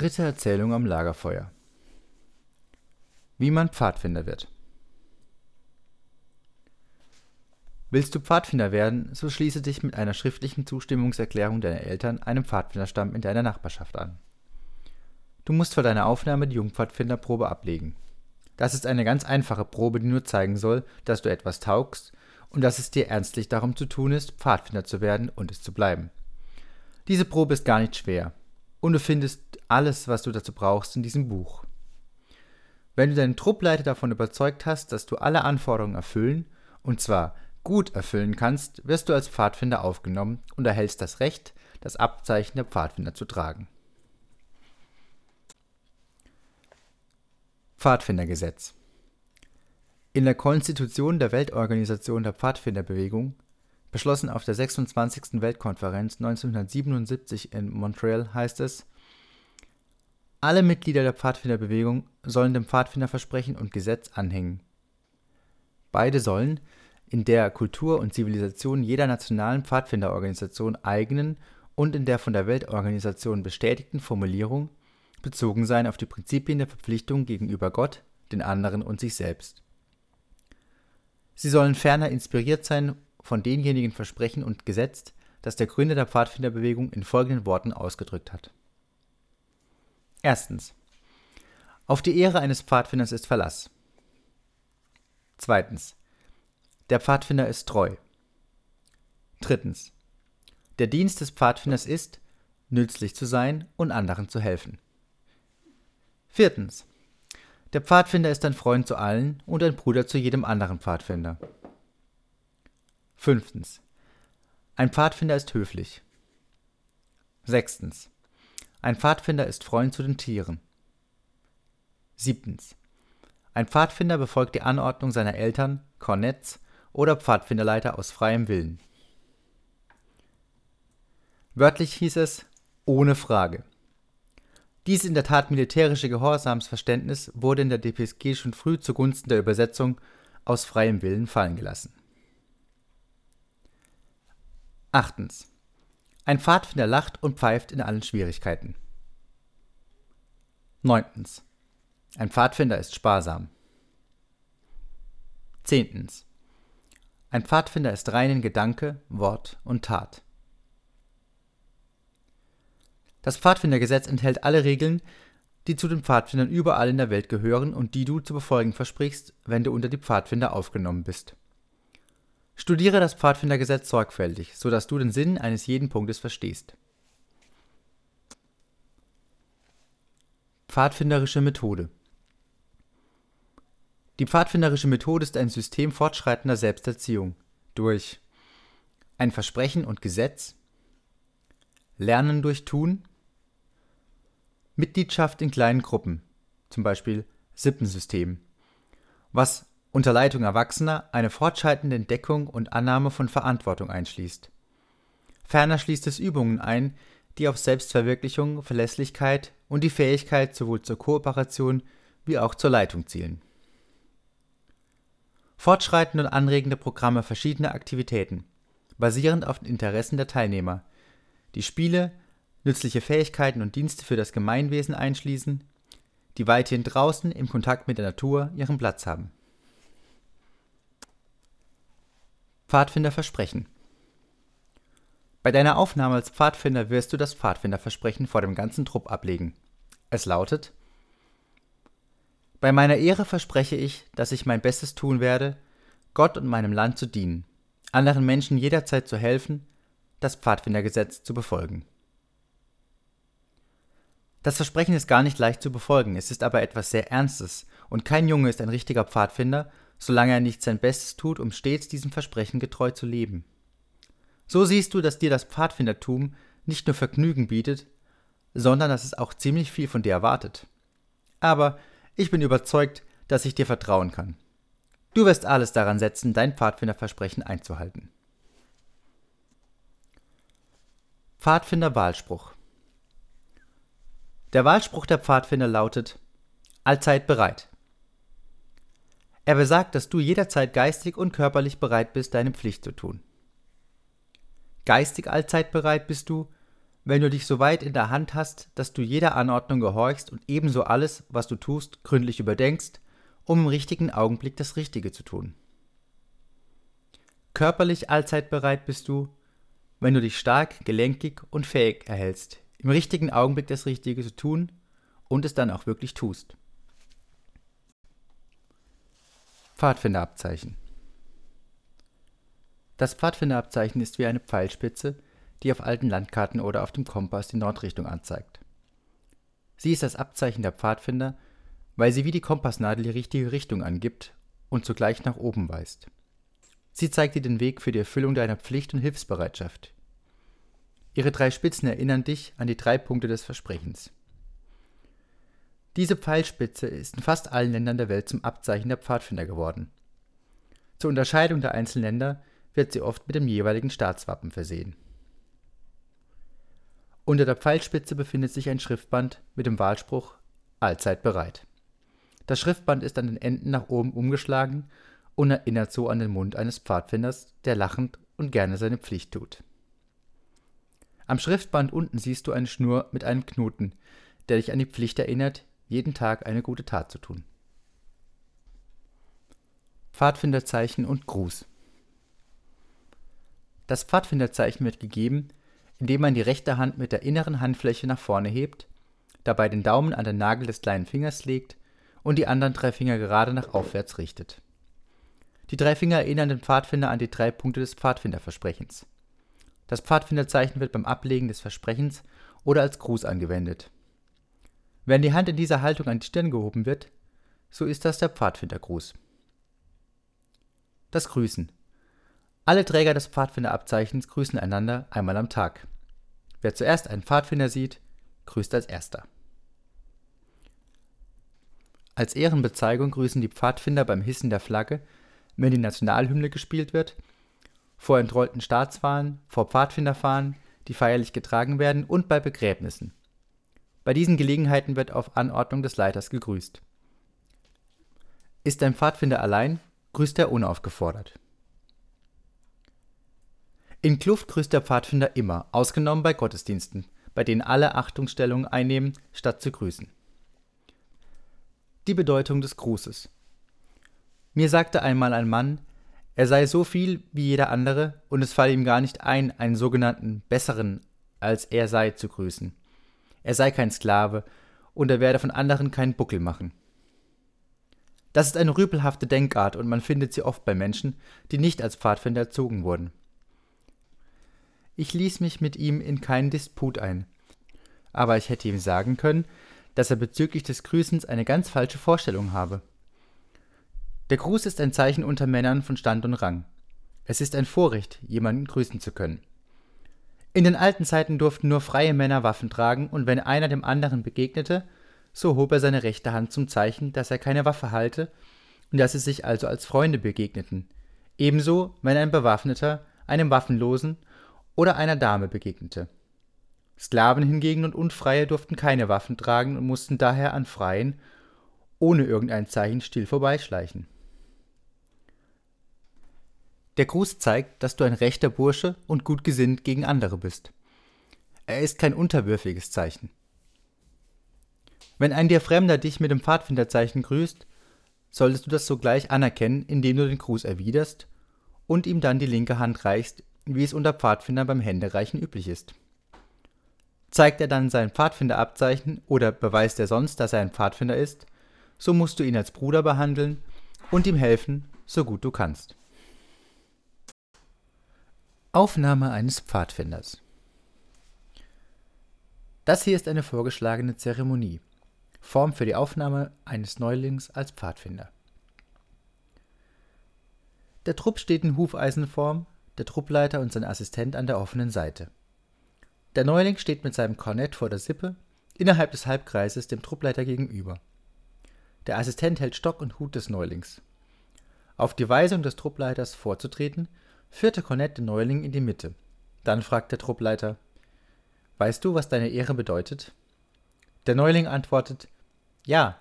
Dritte Erzählung am Lagerfeuer. Wie man Pfadfinder wird. Willst du Pfadfinder werden, so schließe dich mit einer schriftlichen Zustimmungserklärung deiner Eltern einem Pfadfinderstamm in deiner Nachbarschaft an. Du musst vor deiner Aufnahme die Jungpfadfinderprobe ablegen. Das ist eine ganz einfache Probe, die nur zeigen soll, dass du etwas taugst und dass es dir ernstlich darum zu tun ist, Pfadfinder zu werden und es zu bleiben. Diese Probe ist gar nicht schwer und du findest alles, was du dazu brauchst, in diesem Buch. Wenn du deinen Truppleiter davon überzeugt hast, dass du alle Anforderungen erfüllen, und zwar gut erfüllen kannst, wirst du als Pfadfinder aufgenommen und erhältst das Recht, das Abzeichen der Pfadfinder zu tragen. Pfadfindergesetz In der Konstitution der Weltorganisation der Pfadfinderbewegung, beschlossen auf der 26. Weltkonferenz 1977 in Montreal, heißt es, alle Mitglieder der Pfadfinderbewegung sollen dem Pfadfinderversprechen und Gesetz anhängen. Beide sollen in der Kultur und Zivilisation jeder nationalen Pfadfinderorganisation eigenen und in der von der Weltorganisation bestätigten Formulierung bezogen sein auf die Prinzipien der Verpflichtung gegenüber Gott, den anderen und sich selbst. Sie sollen ferner inspiriert sein von denjenigen Versprechen und Gesetz, das der Gründer der Pfadfinderbewegung in folgenden Worten ausgedrückt hat. Erstens. Auf die Ehre eines Pfadfinders ist Verlass. Zweitens. Der Pfadfinder ist treu. Drittens. Der Dienst des Pfadfinders ist, nützlich zu sein und anderen zu helfen. Viertens. Der Pfadfinder ist ein Freund zu allen und ein Bruder zu jedem anderen Pfadfinder. Fünftens. Ein Pfadfinder ist höflich. Sechstens. Ein Pfadfinder ist Freund zu den Tieren. Siebtens. Ein Pfadfinder befolgt die Anordnung seiner Eltern, Kornetts oder Pfadfinderleiter aus freiem Willen. Wörtlich hieß es ohne Frage. Dies in der Tat militärische Gehorsamsverständnis wurde in der DPSG schon früh zugunsten der Übersetzung aus freiem Willen fallen gelassen. Achtens. Ein Pfadfinder lacht und pfeift in allen Schwierigkeiten. Neuntens. Ein Pfadfinder ist sparsam. Zehntens. Ein Pfadfinder ist rein in Gedanke, Wort und Tat. Das Pfadfindergesetz enthält alle Regeln, die zu den Pfadfindern überall in der Welt gehören und die du zu befolgen versprichst, wenn du unter die Pfadfinder aufgenommen bist. Studiere das Pfadfindergesetz sorgfältig, so dass du den Sinn eines jeden Punktes verstehst. Pfadfinderische Methode die pfadfinderische Methode ist ein System fortschreitender Selbsterziehung durch ein Versprechen und Gesetz, Lernen durch Tun, Mitgliedschaft in kleinen Gruppen, zum Beispiel Sippensystem, was unter Leitung Erwachsener eine fortschreitende Entdeckung und Annahme von Verantwortung einschließt. Ferner schließt es Übungen ein, die auf Selbstverwirklichung, Verlässlichkeit und die Fähigkeit sowohl zur Kooperation wie auch zur Leitung zielen fortschreitende und anregende Programme verschiedener Aktivitäten, basierend auf den Interessen der Teilnehmer, die Spiele, nützliche Fähigkeiten und Dienste für das Gemeinwesen einschließen, die weithin draußen im Kontakt mit der Natur ihren Platz haben. Pfadfinderversprechen Bei deiner Aufnahme als Pfadfinder wirst du das Pfadfinderversprechen vor dem ganzen Trupp ablegen. Es lautet bei meiner Ehre verspreche ich, dass ich mein Bestes tun werde, Gott und meinem Land zu dienen, anderen Menschen jederzeit zu helfen, das Pfadfindergesetz zu befolgen. Das Versprechen ist gar nicht leicht zu befolgen, es ist aber etwas sehr Ernstes, und kein Junge ist ein richtiger Pfadfinder, solange er nicht sein Bestes tut, um stets diesem Versprechen getreu zu leben. So siehst du, dass dir das Pfadfindertum nicht nur Vergnügen bietet, sondern dass es auch ziemlich viel von dir erwartet. Aber ich bin überzeugt, dass ich dir vertrauen kann. Du wirst alles daran setzen, dein Pfadfinderversprechen einzuhalten. Pfadfinder Wahlspruch Der Wahlspruch der Pfadfinder lautet Allzeit bereit. Er besagt, dass du jederzeit geistig und körperlich bereit bist, deine Pflicht zu tun. Geistig allzeit bereit bist du, wenn du dich so weit in der Hand hast, dass du jeder Anordnung gehorchst und ebenso alles, was du tust, gründlich überdenkst, um im richtigen Augenblick das Richtige zu tun. Körperlich allzeit bereit bist du, wenn du dich stark, gelenkig und fähig erhältst, im richtigen Augenblick das Richtige zu tun und es dann auch wirklich tust. Pfadfinderabzeichen Das Pfadfinderabzeichen ist wie eine Pfeilspitze, die auf alten Landkarten oder auf dem Kompass die Nordrichtung anzeigt. Sie ist das Abzeichen der Pfadfinder, weil sie wie die Kompassnadel die richtige Richtung angibt und zugleich nach oben weist. Sie zeigt dir den Weg für die Erfüllung deiner Pflicht und Hilfsbereitschaft. Ihre drei Spitzen erinnern dich an die drei Punkte des Versprechens. Diese Pfeilspitze ist in fast allen Ländern der Welt zum Abzeichen der Pfadfinder geworden. Zur Unterscheidung der einzelnen Länder wird sie oft mit dem jeweiligen Staatswappen versehen. Unter der Pfeilspitze befindet sich ein Schriftband mit dem Wahlspruch Allzeit bereit. Das Schriftband ist an den Enden nach oben umgeschlagen und erinnert so an den Mund eines Pfadfinders, der lachend und gerne seine Pflicht tut. Am Schriftband unten siehst du eine Schnur mit einem Knoten, der dich an die Pflicht erinnert, jeden Tag eine gute Tat zu tun. Pfadfinderzeichen und Gruß Das Pfadfinderzeichen wird gegeben, indem man die rechte Hand mit der inneren Handfläche nach vorne hebt, dabei den Daumen an den Nagel des kleinen Fingers legt und die anderen drei Finger gerade nach aufwärts richtet. Die drei Finger erinnern den Pfadfinder an die drei Punkte des Pfadfinderversprechens. Das Pfadfinderzeichen wird beim Ablegen des Versprechens oder als Gruß angewendet. Wenn die Hand in dieser Haltung an die Stirn gehoben wird, so ist das der Pfadfindergruß. Das Grüßen. Alle Träger des Pfadfinderabzeichens grüßen einander einmal am Tag. Wer zuerst einen Pfadfinder sieht, grüßt als erster. Als Ehrenbezeigung grüßen die Pfadfinder beim Hissen der Flagge, wenn die Nationalhymne gespielt wird, vor entrollten Staatswahlen, vor Pfadfinderfahnen, die feierlich getragen werden und bei Begräbnissen. Bei diesen Gelegenheiten wird auf Anordnung des Leiters gegrüßt. Ist ein Pfadfinder allein, grüßt er unaufgefordert. In Kluft grüßt der Pfadfinder immer, ausgenommen bei Gottesdiensten, bei denen alle Achtungsstellungen einnehmen, statt zu grüßen. Die Bedeutung des Grußes. Mir sagte einmal ein Mann, er sei so viel wie jeder andere und es falle ihm gar nicht ein, einen sogenannten besseren als er sei zu grüßen. Er sei kein Sklave und er werde von anderen keinen Buckel machen. Das ist eine rüpelhafte Denkart und man findet sie oft bei Menschen, die nicht als Pfadfinder erzogen wurden. Ich ließ mich mit ihm in keinen Disput ein. Aber ich hätte ihm sagen können, dass er bezüglich des Grüßens eine ganz falsche Vorstellung habe. Der Gruß ist ein Zeichen unter Männern von Stand und Rang. Es ist ein Vorrecht, jemanden grüßen zu können. In den alten Zeiten durften nur freie Männer Waffen tragen, und wenn einer dem anderen begegnete, so hob er seine rechte Hand zum Zeichen, dass er keine Waffe halte und dass sie sich also als Freunde begegneten. Ebenso, wenn ein Bewaffneter einem Waffenlosen oder einer Dame begegnete. Sklaven hingegen und Unfreie durften keine Waffen tragen und mussten daher an Freien ohne irgendein Zeichen still vorbeischleichen. Der Gruß zeigt, dass du ein rechter Bursche und gut gesinnt gegen andere bist. Er ist kein unterwürfiges Zeichen. Wenn ein dir Fremder dich mit dem Pfadfinderzeichen grüßt, solltest du das sogleich anerkennen, indem du den Gruß erwiderst und ihm dann die linke Hand reichst, wie es unter Pfadfindern beim Händereichen üblich ist. Zeigt er dann sein Pfadfinderabzeichen oder beweist er sonst, dass er ein Pfadfinder ist, so musst du ihn als Bruder behandeln und ihm helfen, so gut du kannst. Aufnahme eines Pfadfinders Das hier ist eine vorgeschlagene Zeremonie, Form für die Aufnahme eines Neulings als Pfadfinder. Der Trupp steht in Hufeisenform der Truppleiter und sein Assistent an der offenen Seite. Der Neuling steht mit seinem Kornett vor der Sippe, innerhalb des Halbkreises dem Truppleiter gegenüber. Der Assistent hält Stock und Hut des Neulings. Auf die Weisung des Truppleiters vorzutreten, führt der Kornett den Neuling in die Mitte. Dann fragt der Truppleiter: Weißt du, was deine Ehre bedeutet? Der Neuling antwortet: Ja,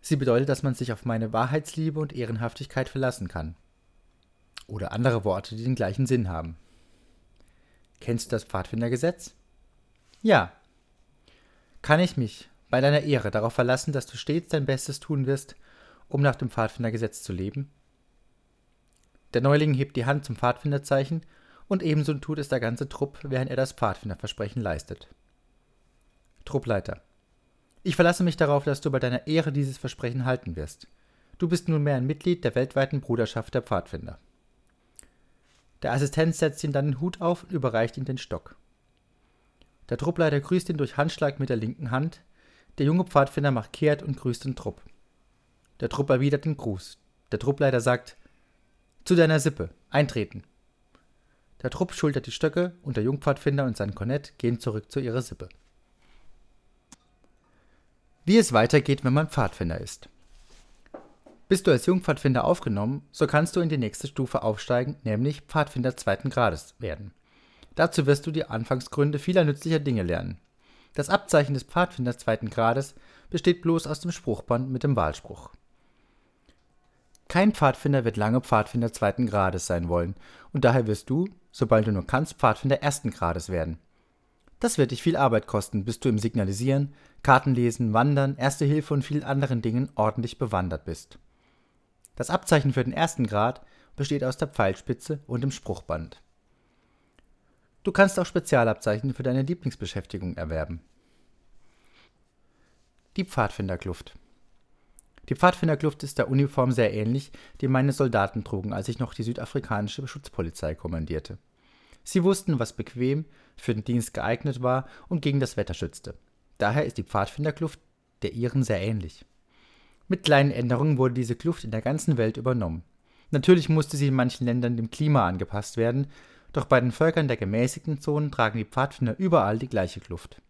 sie bedeutet, dass man sich auf meine Wahrheitsliebe und Ehrenhaftigkeit verlassen kann oder andere Worte, die den gleichen Sinn haben. Kennst du das Pfadfindergesetz? Ja. Kann ich mich bei deiner Ehre darauf verlassen, dass du stets dein Bestes tun wirst, um nach dem Pfadfindergesetz zu leben? Der Neuling hebt die Hand zum Pfadfinderzeichen und ebenso tut es der ganze Trupp, während er das Pfadfinderversprechen leistet. Truppleiter. Ich verlasse mich darauf, dass du bei deiner Ehre dieses Versprechen halten wirst. Du bist nunmehr ein Mitglied der weltweiten Bruderschaft der Pfadfinder. Der Assistent setzt ihm dann den Hut auf und überreicht ihm den Stock. Der Truppleiter grüßt ihn durch Handschlag mit der linken Hand. Der junge Pfadfinder macht kehrt und grüßt den Trupp. Der Trupp erwidert den Gruß. Der Truppleiter sagt: Zu deiner Sippe, eintreten. Der Trupp schultert die Stöcke und der Jungpfadfinder und sein Kornett gehen zurück zu ihrer Sippe. Wie es weitergeht, wenn man Pfadfinder ist. Bist du als Jungpfadfinder aufgenommen, so kannst du in die nächste Stufe aufsteigen, nämlich Pfadfinder zweiten Grades werden. Dazu wirst du die Anfangsgründe vieler nützlicher Dinge lernen. Das Abzeichen des Pfadfinders zweiten Grades besteht bloß aus dem Spruchband mit dem Wahlspruch. Kein Pfadfinder wird lange Pfadfinder zweiten Grades sein wollen, und daher wirst du, sobald du nur kannst, Pfadfinder ersten Grades werden. Das wird dich viel Arbeit kosten, bis du im Signalisieren, Kartenlesen, Wandern, Erste Hilfe und vielen anderen Dingen ordentlich bewandert bist. Das Abzeichen für den ersten Grad besteht aus der Pfeilspitze und dem Spruchband. Du kannst auch Spezialabzeichen für deine Lieblingsbeschäftigung erwerben. Die Pfadfinderkluft. Die Pfadfinderkluft ist der Uniform sehr ähnlich, die meine Soldaten trugen, als ich noch die südafrikanische Schutzpolizei kommandierte. Sie wussten, was bequem, für den Dienst geeignet war und gegen das Wetter schützte. Daher ist die Pfadfinderkluft der ihren sehr ähnlich. Mit kleinen Änderungen wurde diese Kluft in der ganzen Welt übernommen. Natürlich musste sie in manchen Ländern dem Klima angepasst werden, doch bei den Völkern der gemäßigten Zonen tragen die Pfadfinder überall die gleiche Kluft.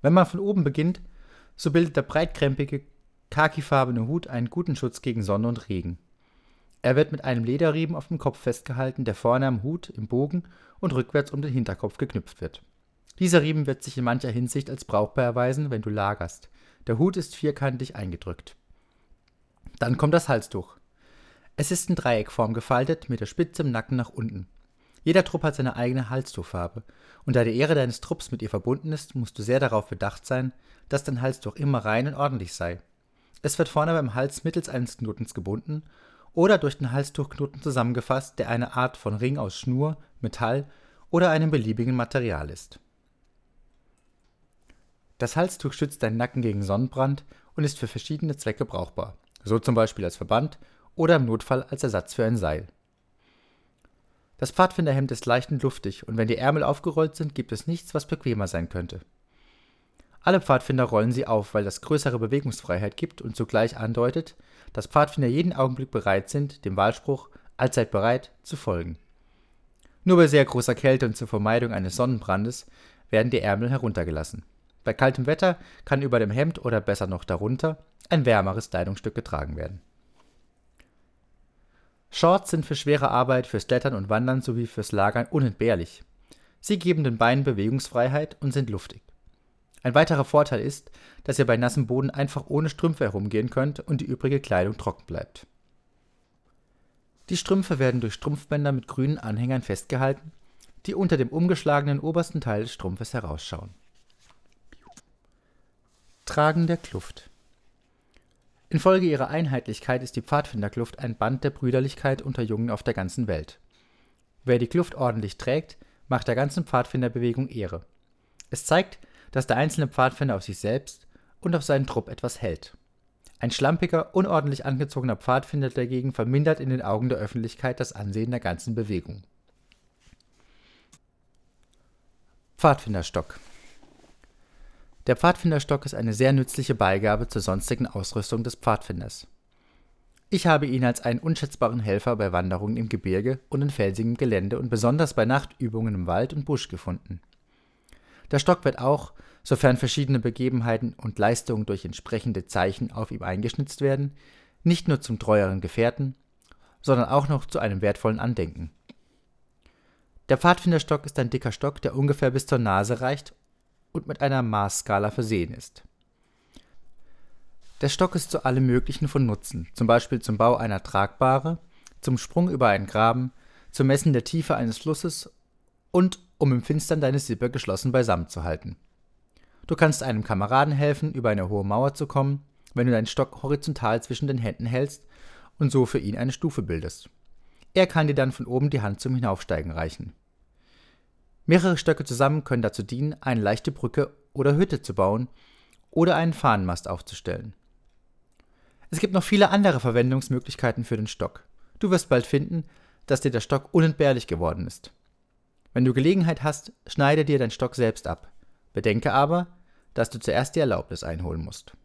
Wenn man von oben beginnt, so bildet der breitkrempige, khakifarbene Hut einen guten Schutz gegen Sonne und Regen. Er wird mit einem Lederriemen auf dem Kopf festgehalten, der vorne am Hut im Bogen und rückwärts um den Hinterkopf geknüpft wird. Dieser Riemen wird sich in mancher Hinsicht als brauchbar erweisen, wenn du lagerst. Der Hut ist vierkantig eingedrückt. Dann kommt das Halstuch. Es ist in Dreieckform gefaltet, mit der Spitze im Nacken nach unten. Jeder Trupp hat seine eigene Halstuchfarbe, und da die Ehre deines Trupps mit ihr verbunden ist, musst du sehr darauf bedacht sein, dass dein Halstuch immer rein und ordentlich sei. Es wird vorne beim Hals mittels eines Knotens gebunden oder durch den Halstuchknoten zusammengefasst, der eine Art von Ring aus Schnur, Metall oder einem beliebigen Material ist. Das Halstuch schützt deinen Nacken gegen Sonnenbrand und ist für verschiedene Zwecke brauchbar, so zum Beispiel als Verband oder im Notfall als Ersatz für ein Seil. Das Pfadfinderhemd ist leicht und luftig und wenn die Ärmel aufgerollt sind, gibt es nichts, was bequemer sein könnte. Alle Pfadfinder rollen sie auf, weil das größere Bewegungsfreiheit gibt und zugleich andeutet, dass Pfadfinder jeden Augenblick bereit sind, dem Wahlspruch allzeit bereit zu folgen. Nur bei sehr großer Kälte und zur Vermeidung eines Sonnenbrandes werden die Ärmel heruntergelassen. Bei kaltem Wetter kann über dem Hemd oder besser noch darunter ein wärmeres Kleidungsstück getragen werden. Shorts sind für schwere Arbeit, fürs Klettern und Wandern sowie fürs Lagern unentbehrlich. Sie geben den Beinen Bewegungsfreiheit und sind luftig. Ein weiterer Vorteil ist, dass ihr bei nassem Boden einfach ohne Strümpfe herumgehen könnt und die übrige Kleidung trocken bleibt. Die Strümpfe werden durch Strumpfbänder mit grünen Anhängern festgehalten, die unter dem umgeschlagenen obersten Teil des Strumpfes herausschauen. Tragen der Kluft. Infolge ihrer Einheitlichkeit ist die Pfadfinderkluft ein Band der Brüderlichkeit unter Jungen auf der ganzen Welt. Wer die Kluft ordentlich trägt, macht der ganzen Pfadfinderbewegung Ehre. Es zeigt, dass der einzelne Pfadfinder auf sich selbst und auf seinen Trupp etwas hält. Ein schlampiger, unordentlich angezogener Pfadfinder dagegen vermindert in den Augen der Öffentlichkeit das Ansehen der ganzen Bewegung. Pfadfinderstock der Pfadfinderstock ist eine sehr nützliche Beigabe zur sonstigen Ausrüstung des Pfadfinders. Ich habe ihn als einen unschätzbaren Helfer bei Wanderungen im Gebirge und in felsigem Gelände und besonders bei Nachtübungen im Wald und Busch gefunden. Der Stock wird auch, sofern verschiedene Begebenheiten und Leistungen durch entsprechende Zeichen auf ihm eingeschnitzt werden, nicht nur zum treueren Gefährten, sondern auch noch zu einem wertvollen Andenken. Der Pfadfinderstock ist ein dicker Stock, der ungefähr bis zur Nase reicht und mit einer Maßskala versehen ist. Der Stock ist zu allem Möglichen von Nutzen, zum Beispiel zum Bau einer Tragbare, zum Sprung über einen Graben, zum Messen der Tiefe eines Flusses und um im Finstern deine Sippe geschlossen beisammen zu halten. Du kannst einem Kameraden helfen, über eine hohe Mauer zu kommen, wenn du deinen Stock horizontal zwischen den Händen hältst und so für ihn eine Stufe bildest. Er kann dir dann von oben die Hand zum Hinaufsteigen reichen. Mehrere Stöcke zusammen können dazu dienen, eine leichte Brücke oder Hütte zu bauen oder einen Fahnenmast aufzustellen. Es gibt noch viele andere Verwendungsmöglichkeiten für den Stock. Du wirst bald finden, dass dir der Stock unentbehrlich geworden ist. Wenn du Gelegenheit hast, schneide dir deinen Stock selbst ab. Bedenke aber, dass du zuerst die Erlaubnis einholen musst.